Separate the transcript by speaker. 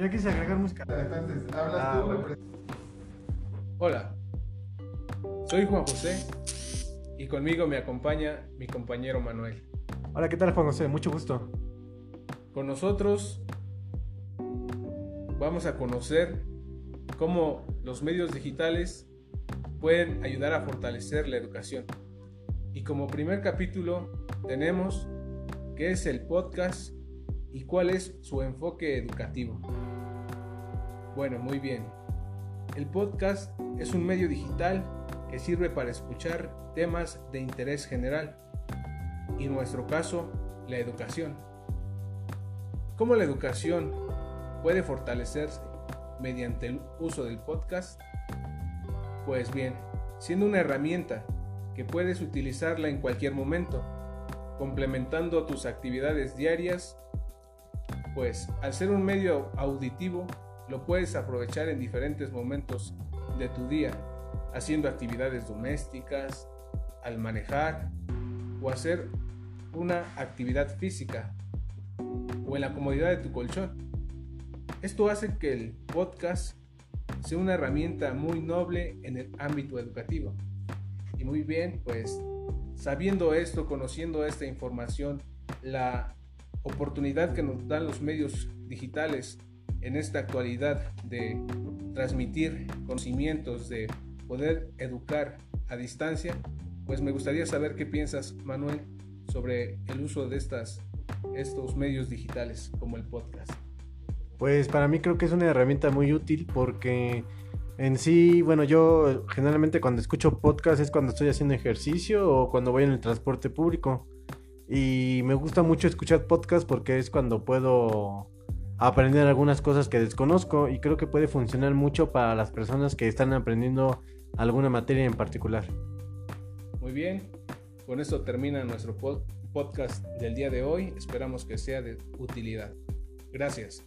Speaker 1: Yo quise agregar música.
Speaker 2: Entonces, hablas
Speaker 1: Ah,
Speaker 2: tú.
Speaker 1: bueno.
Speaker 3: Hola, soy Juan José y conmigo me acompaña mi compañero Manuel.
Speaker 1: Hola, ¿qué tal Juan José? Mucho gusto.
Speaker 3: Con nosotros vamos a conocer cómo los medios digitales pueden ayudar a fortalecer la educación. Y como primer capítulo tenemos qué es el podcast y cuál es su enfoque educativo. Bueno, muy bien. El podcast es un medio digital que sirve para escuchar temas de interés general y en nuestro caso, la educación. ¿Cómo la educación puede fortalecerse mediante el uso del podcast? Pues bien, siendo una herramienta que puedes utilizarla en cualquier momento, complementando tus actividades diarias, pues al ser un medio auditivo, lo puedes aprovechar en diferentes momentos de tu día, haciendo actividades domésticas, al manejar o hacer una actividad física o en la comodidad de tu colchón. Esto hace que el podcast sea una herramienta muy noble en el ámbito educativo. Y muy bien, pues sabiendo esto, conociendo esta información, la oportunidad que nos dan los medios digitales en esta actualidad de transmitir conocimientos, de poder educar a distancia, pues me gustaría saber qué piensas, Manuel, sobre el uso de estas, estos medios digitales como el podcast.
Speaker 1: Pues para mí creo que es una herramienta muy útil porque en sí, bueno, yo generalmente cuando escucho podcast es cuando estoy haciendo ejercicio o cuando voy en el transporte público. Y me gusta mucho escuchar podcast porque es cuando puedo aprender algunas cosas que desconozco y creo que puede funcionar mucho para las personas que están aprendiendo alguna materia en particular.
Speaker 3: Muy bien, con esto termina nuestro pod- podcast del día de hoy. Esperamos que sea de utilidad. Gracias.